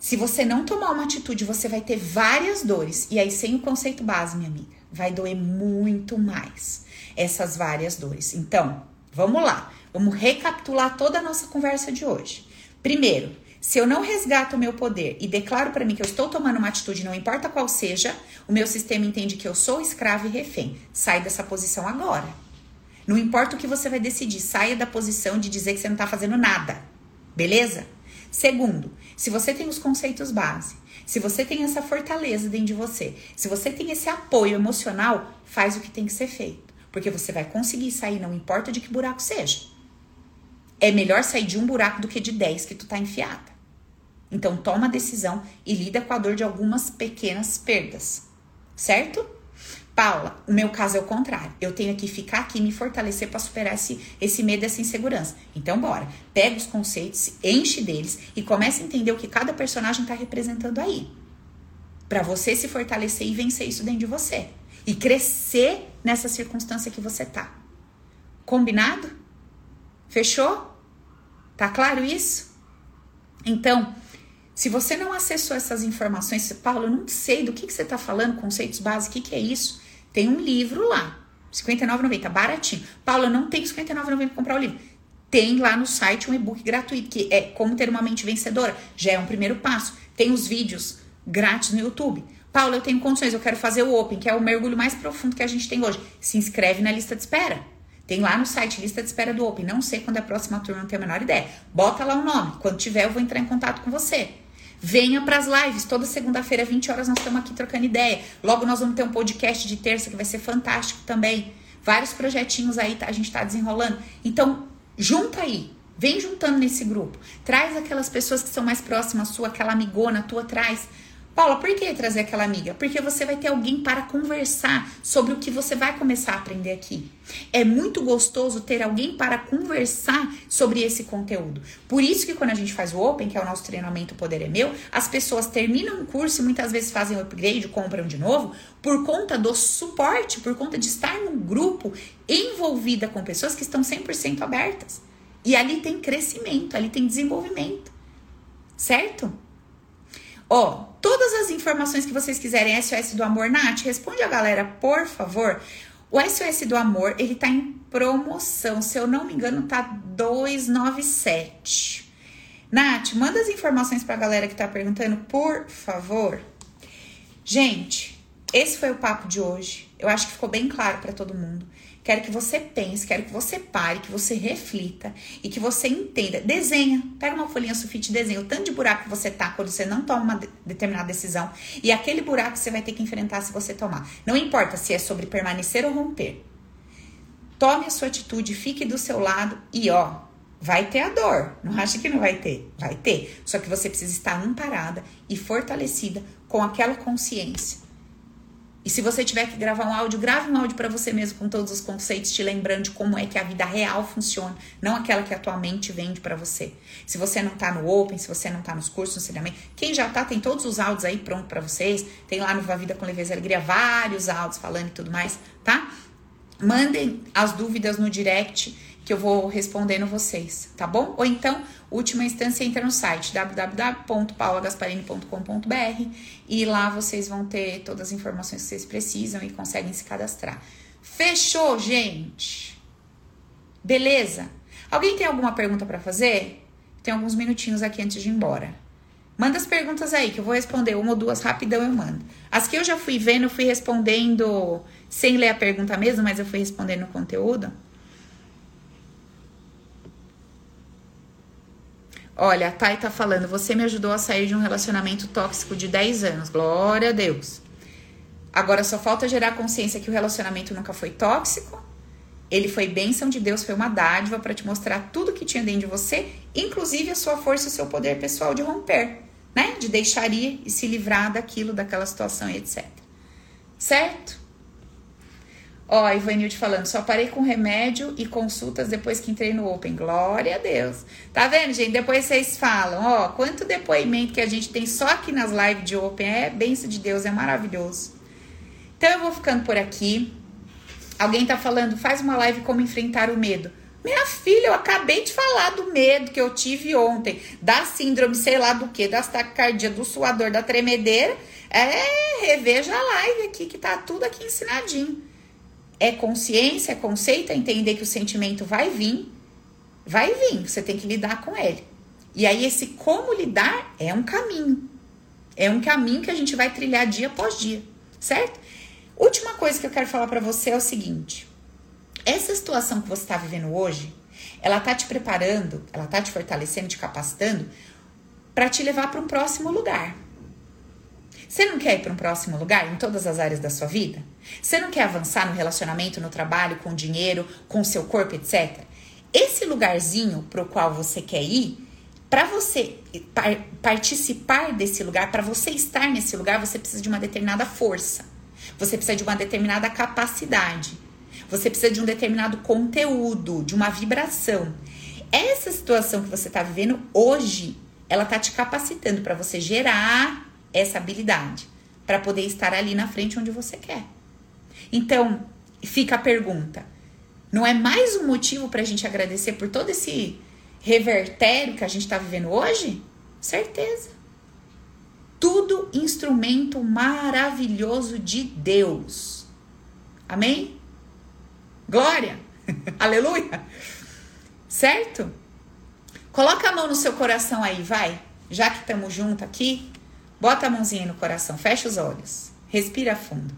se você não tomar uma atitude, você vai ter várias dores. E aí, sem o conceito base, minha amiga, vai doer muito mais essas várias dores. Então, vamos lá. Vamos recapitular toda a nossa conversa de hoje. Primeiro, se eu não resgato o meu poder e declaro para mim que eu estou tomando uma atitude, não importa qual seja, o meu sistema entende que eu sou escravo e refém. Sai dessa posição agora. Não importa o que você vai decidir, saia da posição de dizer que você não está fazendo nada. Beleza? Segundo, se você tem os conceitos base, se você tem essa fortaleza dentro de você, se você tem esse apoio emocional, faz o que tem que ser feito. Porque você vai conseguir sair, não importa de que buraco seja. É melhor sair de um buraco do que de dez que tu tá enfiada. Então toma a decisão e lida com a dor de algumas pequenas perdas. Certo? Paula, o meu caso é o contrário. Eu tenho que ficar aqui me fortalecer para superar esse, esse medo, essa insegurança. Então, bora. Pega os conceitos, enche deles e comece a entender o que cada personagem está representando aí. Para você se fortalecer e vencer isso dentro de você. E crescer nessa circunstância que você tá. Combinado? Fechou? Tá claro isso? Então, se você não acessou essas informações, Paulo, eu não sei do que, que você está falando, conceitos básicos, o que, que é isso? Tem um livro lá, R$ 59,90, baratinho. Paula, não R$ 59,90 para comprar o livro. Tem lá no site um e-book gratuito, que é Como Ter uma Mente Vencedora. Já é um primeiro passo. Tem os vídeos grátis no YouTube. Paula, eu tenho condições, eu quero fazer o Open, que é o mergulho mais profundo que a gente tem hoje. Se inscreve na lista de espera. Tem lá no site lista de espera do Open. Não sei quando é a próxima turma, não tenho a menor ideia. Bota lá o nome. Quando tiver, eu vou entrar em contato com você. Venha para as lives. Toda segunda-feira, 20 horas, nós estamos aqui trocando ideia. Logo, nós vamos ter um podcast de terça que vai ser fantástico também. Vários projetinhos aí a gente está desenrolando. Então, junta aí. Vem juntando nesse grupo. Traz aquelas pessoas que são mais próximas sua, aquela amigona tua, traz. Paula, por que trazer aquela amiga? Porque você vai ter alguém para conversar sobre o que você vai começar a aprender aqui. É muito gostoso ter alguém para conversar sobre esse conteúdo. Por isso que quando a gente faz o Open, que é o nosso treinamento O Poder é Meu, as pessoas terminam o curso e muitas vezes fazem o upgrade, compram de novo, por conta do suporte, por conta de estar num grupo envolvida com pessoas que estão 100% abertas. E ali tem crescimento, ali tem desenvolvimento. Certo? Ó, todas as informações que vocês quiserem, SOS do Amor, Nath, responde a galera, por favor. O SOS do Amor, ele tá em promoção, se eu não me engano, tá 297. Nath, manda as informações pra galera que tá perguntando, por favor. Gente, esse foi o papo de hoje. Eu acho que ficou bem claro para todo mundo. Quero que você pense, quero que você pare, que você reflita e que você entenda. Desenha, pega uma folhinha sulfite e desenha o tanto de buraco que você tá quando você não toma uma determinada decisão e aquele buraco você vai ter que enfrentar se você tomar. Não importa se é sobre permanecer ou romper. Tome a sua atitude, fique do seu lado e ó, vai ter a dor. Não acha que não vai ter? Vai ter. Só que você precisa estar amparada e fortalecida com aquela consciência e se você tiver que gravar um áudio, grave um áudio para você mesmo com todos os conceitos, te lembrando de como é que a vida real funciona, não aquela que a tua mente vende para você. Se você não tá no Open, se você não tá nos cursos, no ensinamento, quem já tá, tem todos os áudios aí pronto para vocês. Tem lá no Va Vida com Leveza e Alegria vários áudios falando e tudo mais, tá? Mandem as dúvidas no direct que eu vou respondendo vocês, tá bom? Ou então, última instância, entra no site www.paulagasparini.com.br e lá vocês vão ter todas as informações que vocês precisam e conseguem se cadastrar. Fechou, gente? Beleza? Alguém tem alguma pergunta para fazer? Tem alguns minutinhos aqui antes de ir embora. Manda as perguntas aí que eu vou responder uma ou duas rapidão eu mando. As que eu já fui vendo, eu fui respondendo sem ler a pergunta mesmo, mas eu fui respondendo o conteúdo. Olha, a Thay tá falando, você me ajudou a sair de um relacionamento tóxico de 10 anos. Glória a Deus. Agora só falta gerar consciência que o relacionamento nunca foi tóxico. Ele foi bênção de Deus, foi uma dádiva para te mostrar tudo que tinha dentro de você, inclusive a sua força e o seu poder pessoal de romper, né? De deixar ir e se livrar daquilo, daquela situação e etc. Certo? Ó, a Ivanilde falando, só parei com remédio e consultas depois que entrei no Open. Glória a Deus. Tá vendo, gente? Depois vocês falam, ó, quanto depoimento que a gente tem só aqui nas lives de Open. É benção de Deus, é maravilhoso. Então eu vou ficando por aqui. Alguém tá falando, faz uma live como enfrentar o medo. Minha filha, eu acabei de falar do medo que eu tive ontem, da síndrome, sei lá do que, da taquicardia, do suador, da tremedeira. É, reveja a live aqui, que tá tudo aqui ensinadinho é consciência, é conceito, é entender que o sentimento vai vir, vai vir, você tem que lidar com ele. E aí, esse como lidar é um caminho. É um caminho que a gente vai trilhar dia após dia, certo? Última coisa que eu quero falar para você é o seguinte: essa situação que você está vivendo hoje, ela tá te preparando, ela tá te fortalecendo, te capacitando para te levar para um próximo lugar. Você não quer ir para um próximo lugar em todas as áreas da sua vida? Você não quer avançar no relacionamento, no trabalho, com o dinheiro, com o seu corpo, etc? Esse lugarzinho para o qual você quer ir, para você par participar desse lugar, para você estar nesse lugar, você precisa de uma determinada força. Você precisa de uma determinada capacidade. Você precisa de um determinado conteúdo, de uma vibração. Essa situação que você está vivendo hoje, ela tá te capacitando para você gerar essa habilidade para poder estar ali na frente onde você quer. Então, fica a pergunta: não é mais um motivo para a gente agradecer por todo esse revertério que a gente está vivendo hoje? Certeza. Tudo instrumento maravilhoso de Deus. Amém? Glória! Aleluia! Certo? Coloca a mão no seu coração aí, vai. Já que estamos juntos aqui, Bota a mãozinha no coração, fecha os olhos, respira fundo.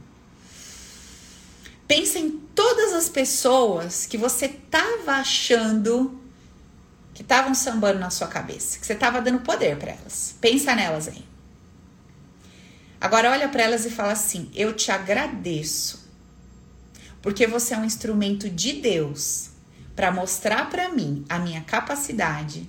Pensa em todas as pessoas que você tava achando que estavam sambando na sua cabeça, que você tava dando poder para elas. Pensa nelas aí. Agora olha para elas e fala assim: "Eu te agradeço, porque você é um instrumento de Deus para mostrar para mim a minha capacidade,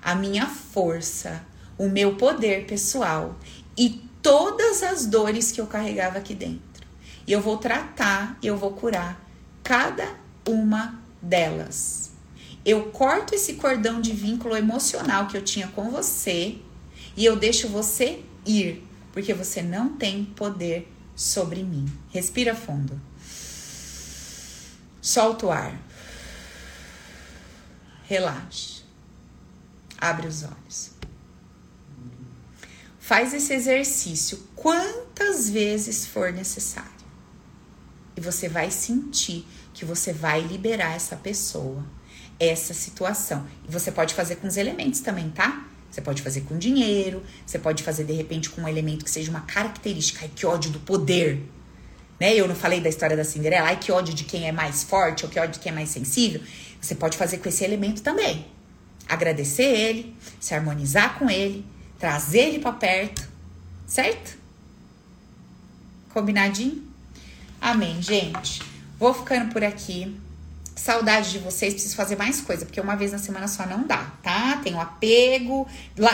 a minha força, o meu poder pessoal e todas as dores que eu carregava aqui dentro. E eu vou tratar, eu vou curar cada uma delas. Eu corto esse cordão de vínculo emocional que eu tinha com você e eu deixo você ir, porque você não tem poder sobre mim. Respira fundo. Solta o ar. Relaxe. Abre os olhos. Faz esse exercício quantas vezes for necessário. E você vai sentir que você vai liberar essa pessoa, essa situação. E você pode fazer com os elementos também, tá? Você pode fazer com dinheiro, você pode fazer de repente com um elemento que seja uma característica. Ai, que ódio do poder. Né? Eu não falei da história da Cinderela, ai, que ódio de quem é mais forte ou que ódio de quem é mais sensível. Você pode fazer com esse elemento também. Agradecer ele, se harmonizar com ele, trazer ele para perto, certo? Combinadinho? Amém, gente. Vou ficando por aqui. Saudade de vocês, preciso fazer mais coisa, porque uma vez na semana só não dá, tá? Tenho apego,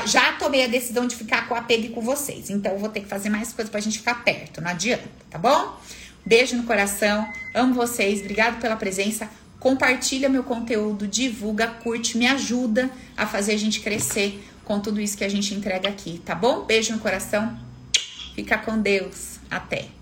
já tomei a decisão de ficar com apego e com vocês, então vou ter que fazer mais coisa pra gente ficar perto, não adianta, tá bom? Beijo no coração, amo vocês, obrigado pela presença. Compartilha meu conteúdo, divulga, curte, me ajuda a fazer a gente crescer com tudo isso que a gente entrega aqui, tá bom? Beijo no coração, fica com Deus, até!